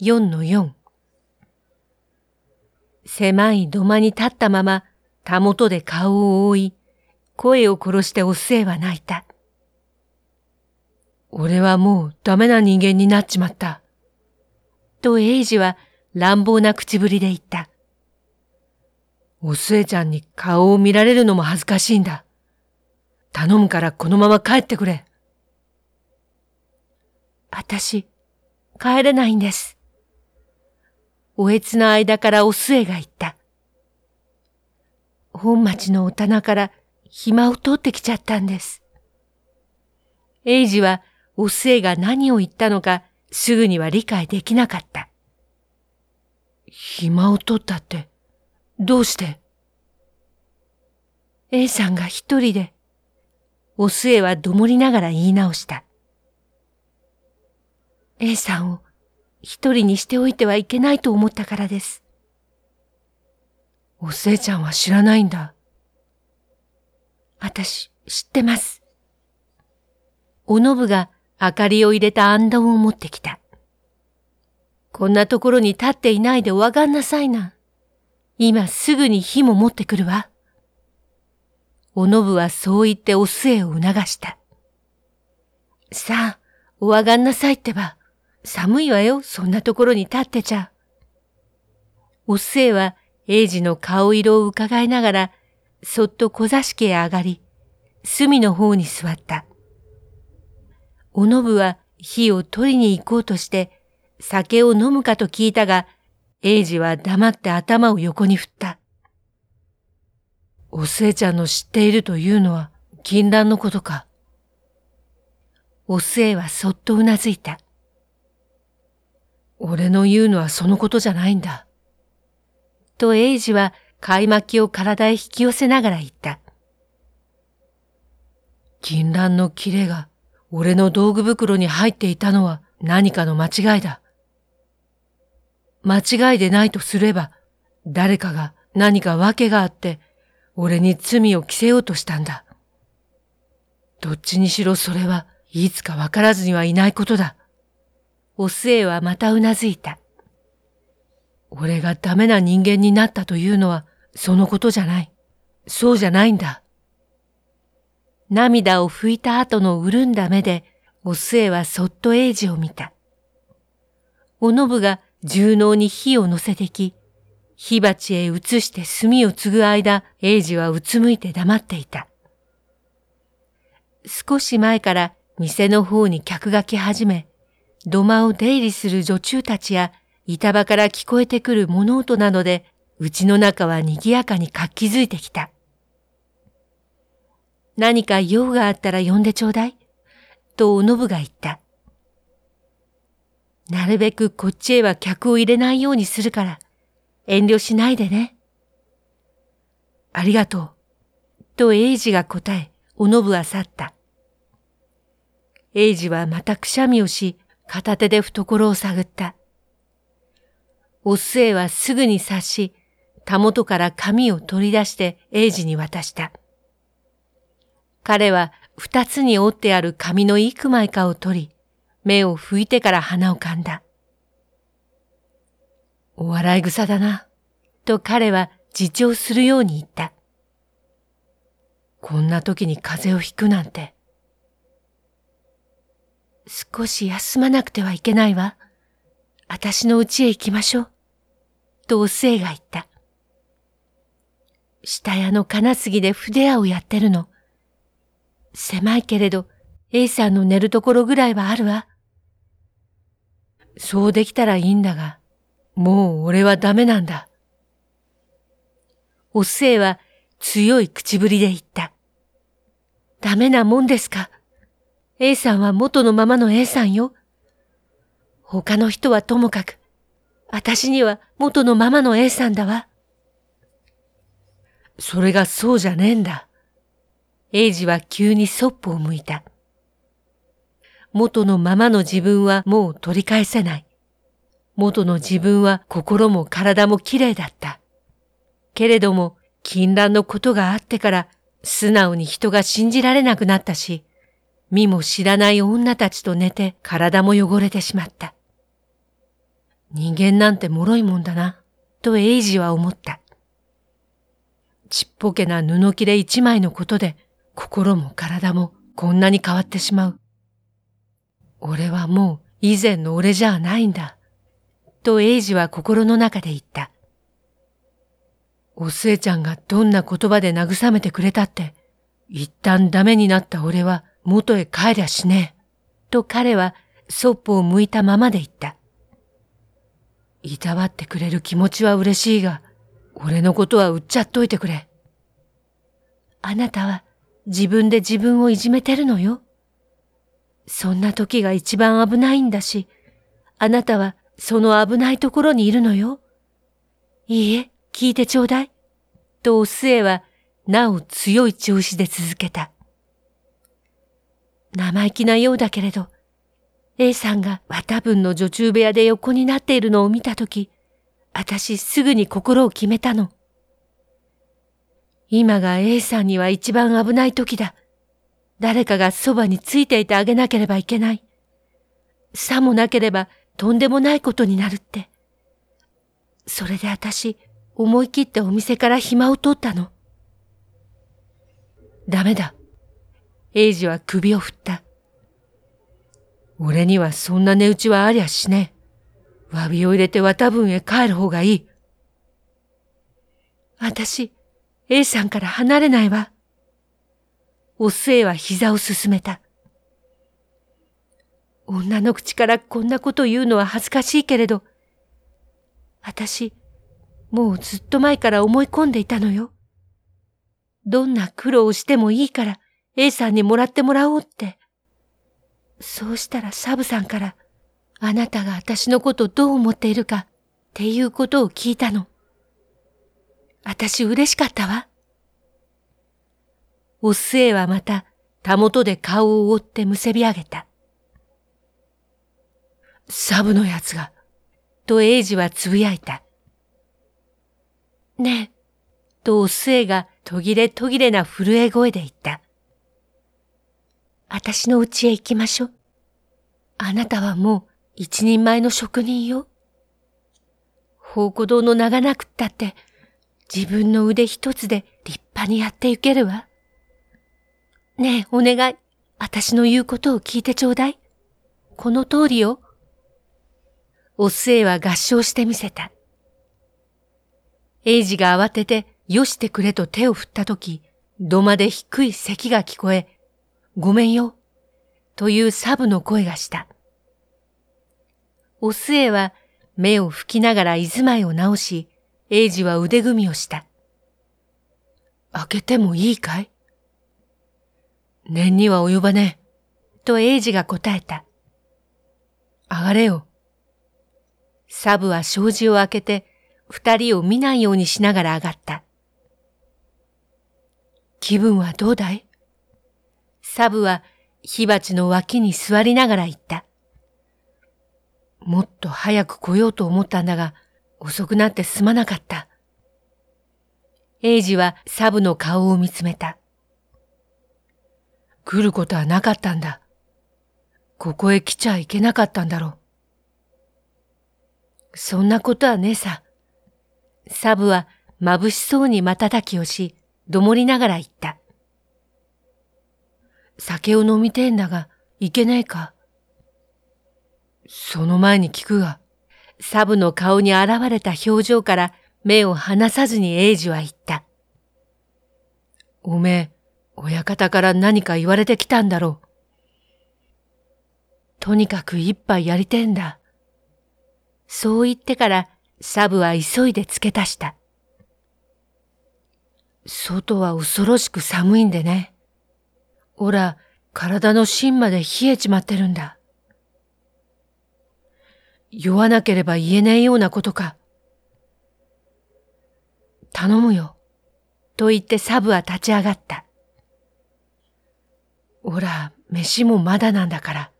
4の4狭い土間に立ったまま、たもとで顔を覆い、声を殺してお末は泣いた。俺はもうダメな人間になっちまった。とエイジは乱暴な口ぶりで言った。お末ちゃんに顔を見られるのも恥ずかしいんだ。頼むからこのまま帰ってくれ。私、帰れないんです。おえつの間からお末が言った。本町のお棚から暇を取ってきちゃったんです。エイジはお末が何を言ったのかすぐには理解できなかった。暇を取ったって、どうして ?A さんが一人で、お末はどもりながら言い直した。A さんを一人にしておいてはいけないと思ったからです。おせいちゃんは知らないんだ。私、知ってます。おのぶが明かりを入れたあんどんを持ってきた。こんなところに立っていないでお上がんなさいな。今すぐに火も持ってくるわ。おのぶはそう言ってお末を促した。さあ、お上がんなさいってば。寒いわよ、そんなところに立ってちゃ。お末は英治の顔色を伺いながら、そっと小座敷へ上がり、隅の方に座った。おのぶは火を取りに行こうとして、酒を飲むかと聞いたが、英治は黙って頭を横に振った。お末ちゃんの知っているというのは、禁断のことか。お末はそっとうなずいた。俺の言うのはそのことじゃないんだ。とエイジは買い巻きを体へ引き寄せながら言った。銀蘭の切れが俺の道具袋に入っていたのは何かの間違いだ。間違いでないとすれば、誰かが何か訳があって、俺に罪を着せようとしたんだ。どっちにしろそれはいつかわからずにはいないことだ。お末はまたうなずいた。俺がダメな人間になったというのはそのことじゃない。そうじゃないんだ。涙を拭いた後の潤んだ目で、お末はそっと英治を見た。おのぶが重能に火を乗せてき、火鉢へ移して炭を継ぐ間、英治はうつむいて黙っていた。少し前から店の方に客が来始め、土間を出入りする女中たちや板場から聞こえてくる物音などで、うちの中は賑やかに活気づいてきた。何か用があったら呼んでちょうだい。とおのぶが言った。なるべくこっちへは客を入れないようにするから、遠慮しないでね。ありがとう。と英治が答え、おのぶは去った。英治はまたくしゃみをし、片手で懐を探った。お末はすぐに察し、たもとから紙を取り出して英治に渡した。彼は二つに折ってある紙の幾枚かを取り、目を拭いてから鼻をかんだ。お笑い草だな、と彼は自重するように言った。こんな時に風邪をひくなんて。少し休まなくてはいけないわ。私の家へ行きましょう。とおせいが言った。下屋の金杉で筆屋をやってるの。狭いけれど、A さんの寝るところぐらいはあるわ。そうできたらいいんだが、もう俺はダメなんだ。おせいは強い口ぶりで言った。ダメなもんですか？A さんは元のままの A さんよ。他の人はともかく、私には元のままの A さんだわ。それがそうじゃねえんだ。エイジは急にそっぽを向いた。元のままの自分はもう取り返せない。元の自分は心も体も綺麗だった。けれども、禁断のことがあってから素直に人が信じられなくなったし、見も知らない女たちと寝て体も汚れてしまった。人間なんて脆いもんだな、とエイジは思った。ちっぽけな布切れ一枚のことで心も体もこんなに変わってしまう。俺はもう以前の俺じゃないんだ。とエイジは心の中で言った。お寿恵ちゃんがどんな言葉で慰めてくれたって、一旦ダメになった俺は元へ帰りゃしねえ。と彼はそっぽを向いたままで言った。いたわってくれる気持ちは嬉しいが、俺のことは売っちゃっといてくれ。あなたは自分で自分をいじめてるのよ。そんな時が一番危ないんだし、あなたはその危ないところにいるのよ。いいえ、聞いてちょうだい。とお末はなお強い調子で続けた。生意気なようだけれど、A さんが綿分の女中部屋で横になっているのを見たとき、私すぐに心を決めたの。今が A さんには一番危ない時だ。誰かがそばについていてあげなければいけない。さもなければとんでもないことになるって。それで私、思い切ってお店から暇を取ったの。ダメだ。エイジは首を振った。俺にはそんな値打ちはありゃしねえ。詫びを入れて綿分へ帰る方がいい。私、A さんから離れないわ。お末は膝をすすめた。女の口からこんなこと言うのは恥ずかしいけれど、私、もうずっと前から思い込んでいたのよ。どんな苦労をしてもいいから A さんにもらってもらおうって。そうしたらサブさんから、あなたが私のことどう思っているかっていうことを聞いたの。私嬉しかったわ。お末はまた、たもとで顔を覆ってむせび上げた。サブのやつが、とエイジはつぶやいた。ねえ、とお末が途切れ途切れな震え声で言った。私の家へ行きましょう。あなたはもう一人前の職人よ。宝庫堂の名がなくったって、自分の腕一つで立派にやっていけるわ。ねえ、お願い。私の言うことを聞いてちょうだい。この通りよ。お末は合唱してみせた。エイジが慌てて、よしてくれと手を振ったとき、土間で低い咳が聞こえ、ごめんよ、というサブの声がした。お末は目を拭きながら居住まいを直し、エイジは腕組みをした。開けてもいいかい？念には及ばねえ。とエイジが答えた。上がれよ。サブは障子を開けて、二人を見ないようにしながら上がった。気分はどうだい？サブは火鉢の脇に座りながら言った。もっと早く来ようと思ったんだが、遅くなってすまなかった。エイジはサブの顔を見つめた。来ることはなかったんだ。ここへ来ちゃいけなかったんだろう。そんなことはねえさ。サブは眩しそうに瞬きをし、どもりながら言った。酒を飲みてえんだが、いけねえか？その前に聞くが、サブの顔に現れた表情から目を離さずにエイジは言った。おめえ、親方から何か言われてきたんだろう。とにかく一杯やりてえんだ。そう言ってからサブは急いで付け足した。外は恐ろしく寒いんでね。おら、体の芯まで冷えちまってるんだ。酔わなければ言えないようなことか。頼むよ。と言ってサブは立ち上がった。おら、飯もまだなんだから。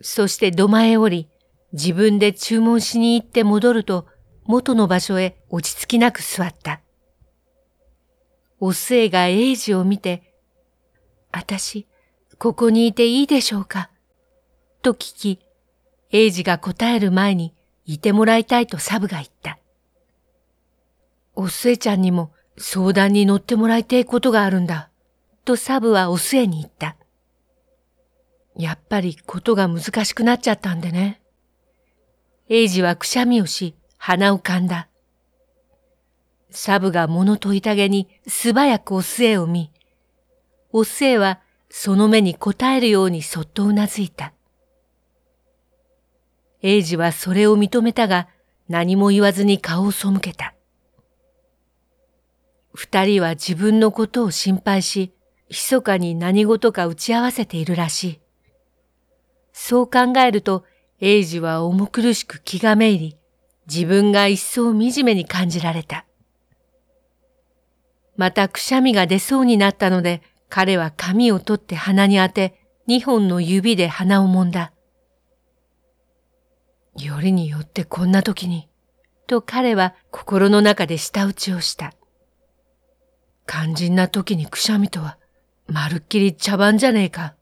そして土間へ降り、自分で注文しに行って戻ると、元の場所へ落ち着きなく座った。お末がエイジを見て、あたし、ここにいていいでしょうか？と聞き、英二が答える前にいてもらいたいとサブが言った。おすえちゃんにも相談に乗ってもらいたいことがあるんだ。とサブはおすえに言った。やっぱりことが難しくなっちゃったんでね。英二はくしゃみをし、鼻をかんだ。サブが物と痛げに素早くおすえを見、おすえはその目に答えるようにそっとうなずいた。英二はそれを認めたが何も言わずに顔を背けた。二人は自分のことを心配し、密かに何事か打ち合わせているらしい。そう考えると、英二は重苦しく気がめいり、自分が一層惨めに感じられた。またくしゃみが出そうになったので、彼は髪を取って鼻に当て、二本の指で鼻を揉んだ。よりによってこんな時に、と彼は心の中で舌打ちをした。肝心な時にくしゃみとは、まるっきり茶番じゃねえか。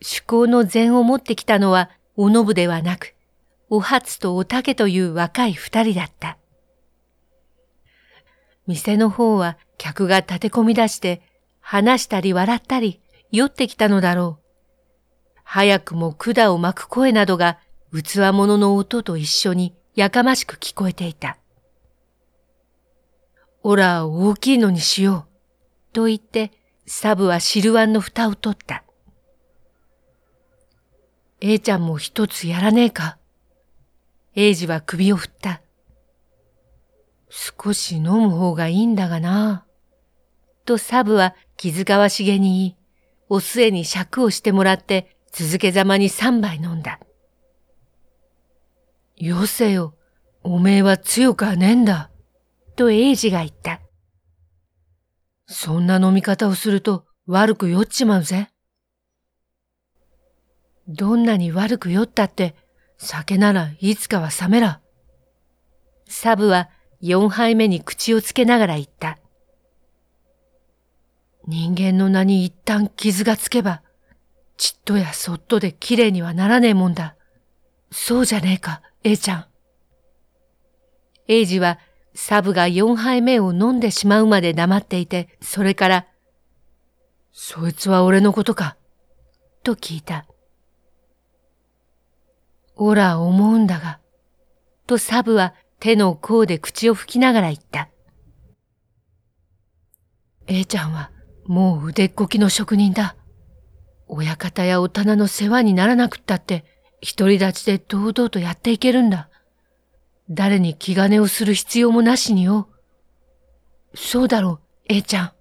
趣向の禅を持ってきたのは、おのぶではなく、お初とおたけという若い二人だった。店の方は客が立て込み出して、話したり笑ったり、酔ってきたのだろう。早くも管を巻く声などが器物の音と一緒にやかましく聞こえていた。おら、大きいのにしよう。と言って、サブは汁碗の蓋を取った。A ちゃんも一つやらねえか。英二は首を振った。少し飲む方がいいんだがな。とサブは気遣わしげに言い、お末に尺をしてもらって続けざまに三杯飲んだ。よせよ、おめえは強くはねえんだ。と英二が言った。そんな飲み方をすると悪く酔っちまうぜ。どんなに悪く酔ったって酒ならいつかは冷めら。サブは四杯目に口をつけながら言った。人間の名に一旦傷がつけば、ちっとやそっとで綺麗にはならねえもんだ。そうじゃねえか、A ちゃん。英二はサブが四杯目を飲んでしまうまで黙っていて、それから、そいつは俺のことか、と聞いた。おら思うんだが、とサブは手の甲で口を拭きながら言った。A ちゃんはもう腕っこきの職人だ。親方やお棚の世話にならなくったって、独り立ちで堂々とやっていけるんだ。誰に気兼ねをする必要もなしによ。そうだろう、A ちゃん。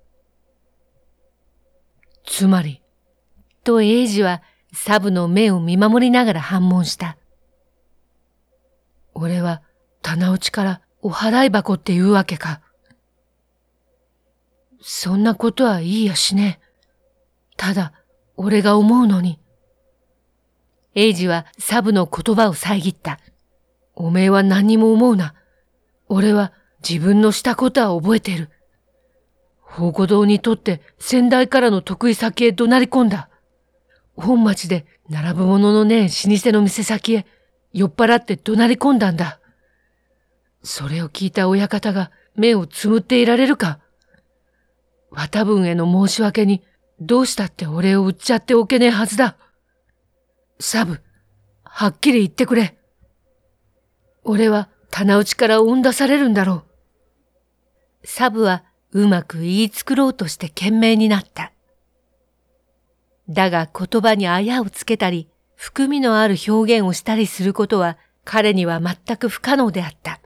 つまり、と英二はサブの目を見守りながら反問した。俺は棚内からお払い箱って言うわけか。そんなことはいいやしね。ただ、俺が思うのに。エイジはサブの言葉を遮った。おめえは何にも思うな。俺は自分のしたことは覚えてる。宝庫堂にとって先代からの得意先へ怒鳴り込んだ。本町で並ぶもののねえ老舗の店先へ酔っ払って怒鳴り込んだんだ。それを聞いた親方が目をつむっていられるか綿分への申し訳にどうしたって俺を売っちゃっておけねえはずだ。サブ、はっきり言ってくれ。俺は棚内から追ん出されるんだろう。サブはうまく言い作ろうとして懸命になった。だが言葉にあやをつけたり、含みのある表現をしたりすることは彼には全く不可能であった。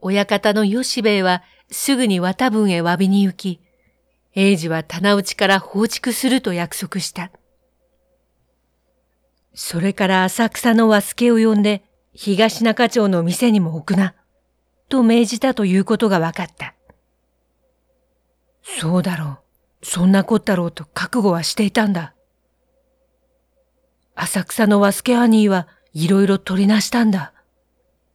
親方の吉兵衛はすぐに綿分へ詫びに行き、英二は棚内から放逐すると約束した。それから浅草の和助を呼んで東中町の店にも置くな、と命じたということが分かった。そうだろう。そんなこったろうと覚悟はしていたんだ。浅草の和助兄はいろいろ取りなしたんだ。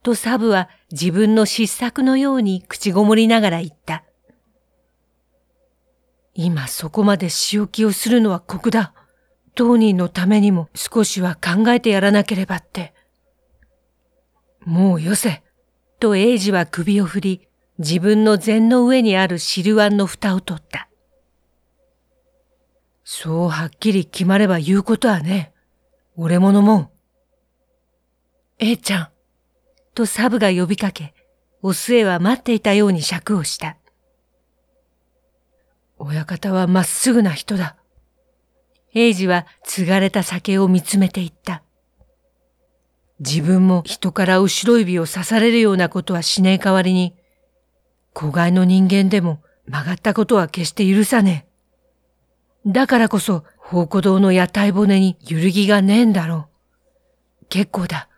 とサブは自分の失策のように口ごもりながら言った。今そこまで仕置きをするのは酷だ。当人のためにも少しは考えてやらなければって。もうよせ。と英二は首を振り、自分の禅の上にある汁碗の蓋を取った。そうはっきり決まれば言うことはね。俺ものもん。えいちゃん。とサブが呼びかけ、お末は待っていたように尺をした。親方はまっすぐな人だ。英二は継がれた酒を見つめていった。自分も人から後ろ指を刺されるようなことはしねえ代わりに、子飼いの人間でも曲がったことは決して許さねえ。だからこそ、宝庫堂の屋台骨に揺るぎがねえんだろう。結構だ。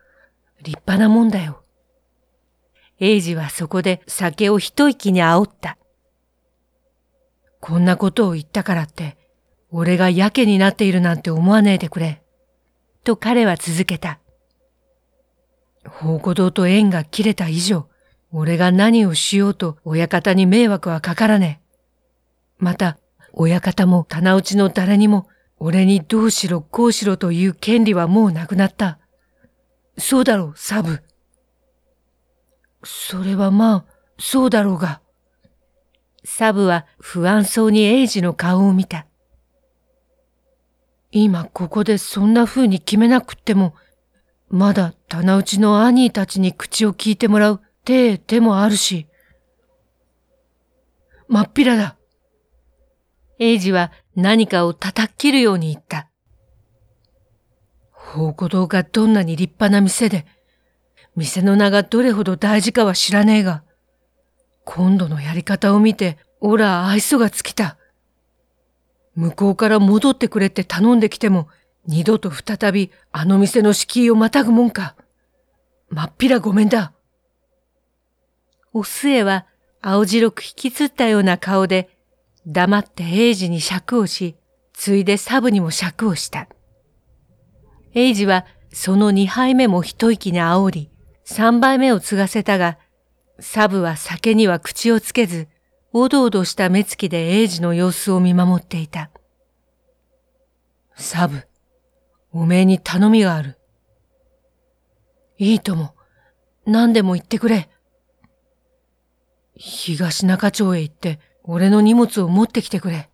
立派なもんだよ。英二はそこで酒を一息に煽った。こんなことを言ったからって、俺がやけになっているなんて思わねえでくれ。と彼は続けた。宝庫堂と縁が切れた以上、俺が何をしようと親方に迷惑はかからねえ。また、親方も棚内の誰にも、俺にどうしろこうしろという権利はもうなくなった。そうだろう、サブ。それはまあ、そうだろうが。サブは不安そうにエイジの顔を見た。今ここでそんな風に決めなくっても、まだ棚内の兄たちに口を聞いてもらう手でもあるし。まっぴらだ。エイジは何かを叩き切るように言った。宝庫堂がどんなに立派な店で、店の名がどれほど大事かは知らねえが、今度のやり方を見て、おら愛想が尽きた。向こうから戻ってくれって頼んできても、二度と再びあの店の敷居をまたぐもんか。まっぴらごめんだ。お末は青白く引きつったような顔で、黙って英二に尺をし、ついでサブにも尺をした。英二はその二杯目も一息に煽り、三杯目を継がせたが、サブは酒には口をつけず、おどおどした目つきで英二の様子を見守っていた。サブ、おめえに頼みがある。いいとも、何でも言ってくれ。東中町へ行って、俺の荷物を持ってきてくれ。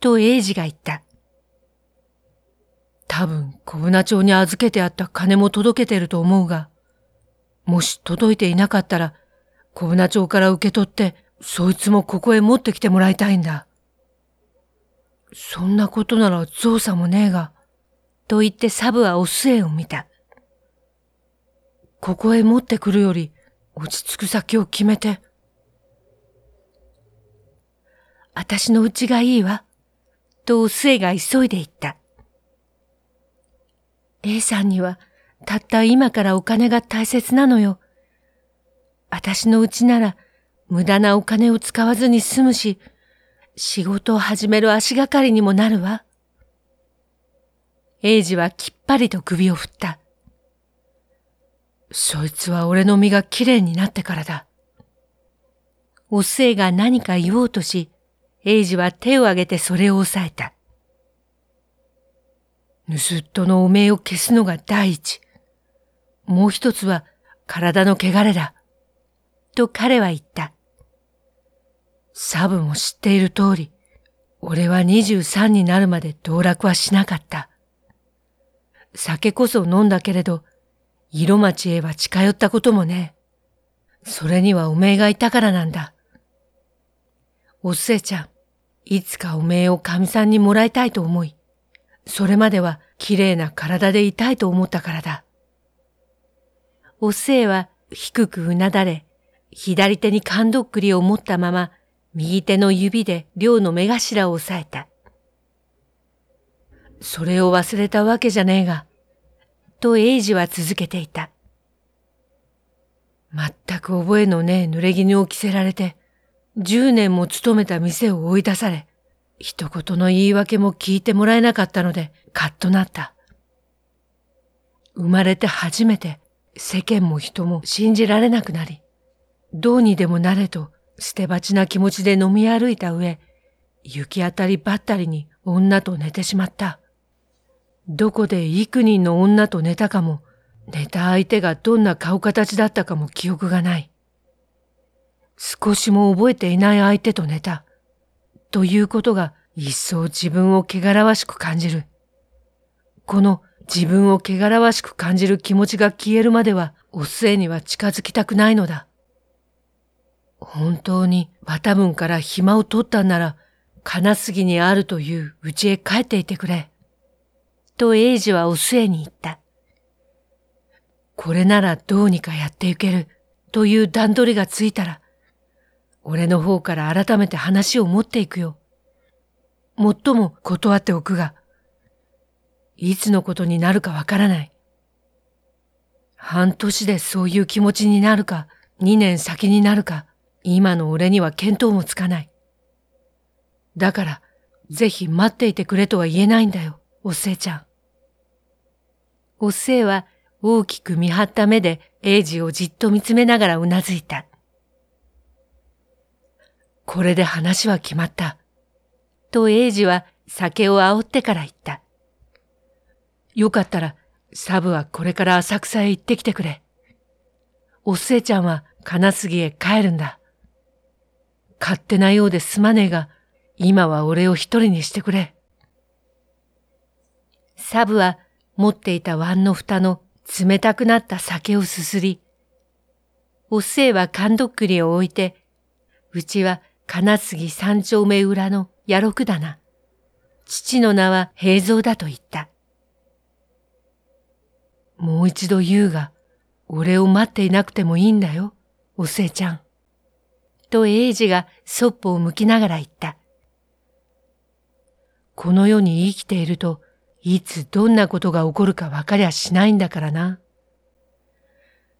と英二が言った。多分、小船町に預けてあった金も届けてると思うが、もし届いていなかったら、小船町から受け取って、そいつもここへ持ってきてもらいたいんだ。そんなことなら造作もねえが、と言ってサブはお末を見た。ここへ持ってくるより、落ち着く先を決めて。私の家がいいわ、とお末が急いで言った。A さんには、たった今からお金が大切なのよ。私のうちなら無駄なお金を使わずに済むし、仕事を始める足がかりにもなるわ。英二はきっぱりと首を振った。そいつは俺の身がきれいになってからだ。お末が何か言おうとし、英二は手を挙げてそれを押さえた。盗っ人の汚名を消すのが第一。もう一つは体の汚れだ。と彼は言った。サブも知っている通り、俺は23になるまで道楽はしなかった。酒こそ飲んだけれど、色町へは近寄ったこともね。それにはおめえがいたからなんだ。おすえちゃん、いつかおめえを神さんにもらいたいと思い、それまでは綺麗な体でいたいと思ったからだ。おせいは低くうなだれ、左手に缶どっくりを持ったまま、右手の指で寮の目頭を押さえた。それを忘れたわけじゃねえが、と英二は続けていた。全く覚えのねえ濡れ衣を着せられて、十年も勤めた店を追い出され、一言の言い訳も聞いてもらえなかったので、カッとなった。生まれて初めて世間も人も信じられなくなり、どうにでもなれと捨て鉢な気持ちで飲み歩いた上、行き当たりばったりに女と寝てしまった。どこで幾人の女と寝たかも、寝た相手がどんな顔形だったかも記憶がない。少しも覚えていない相手と寝た。ということが一層自分を汚らわしく感じる。この自分を汚らわしく感じる気持ちが消えるまでは、お末には近づきたくないのだ。本当にバタ分から暇を取ったんなら、金杉にあるという家へ帰っていてくれ。と英治はお末に言った。これならどうにかやっていけるという段取りがついたら、俺の方から改めて話を持っていくよ。もっとも断っておくが、いつのことになるかわからない。半年でそういう気持ちになるか、二年先になるか、今の俺には見当もつかない。だから、ぜひ待っていてくれとは言えないんだよ、おっせいちゃん。おっせいは大きく見張った目で英治をじっと見つめながらうなずいた。これで話は決まった。と英治は酒を煽ってから言った。よかったら、サブはこれから浅草へ行ってきてくれ。おっせいちゃんは金杉へ帰るんだ。勝手なようですまねえが、今は俺を一人にしてくれ。サブは持っていた碗の蓋の冷たくなった酒をすすり、おっせいは缶どっくりを置いて、うちは金杉三丁目裏の野六だな。父の名は平蔵だと言った。もう一度言うが、俺を待っていなくてもいいんだよ、おせいちゃん。と英治がそっぽを向きながら言った。この世に生きているといつどんなことが起こるか分かりゃしないんだからな。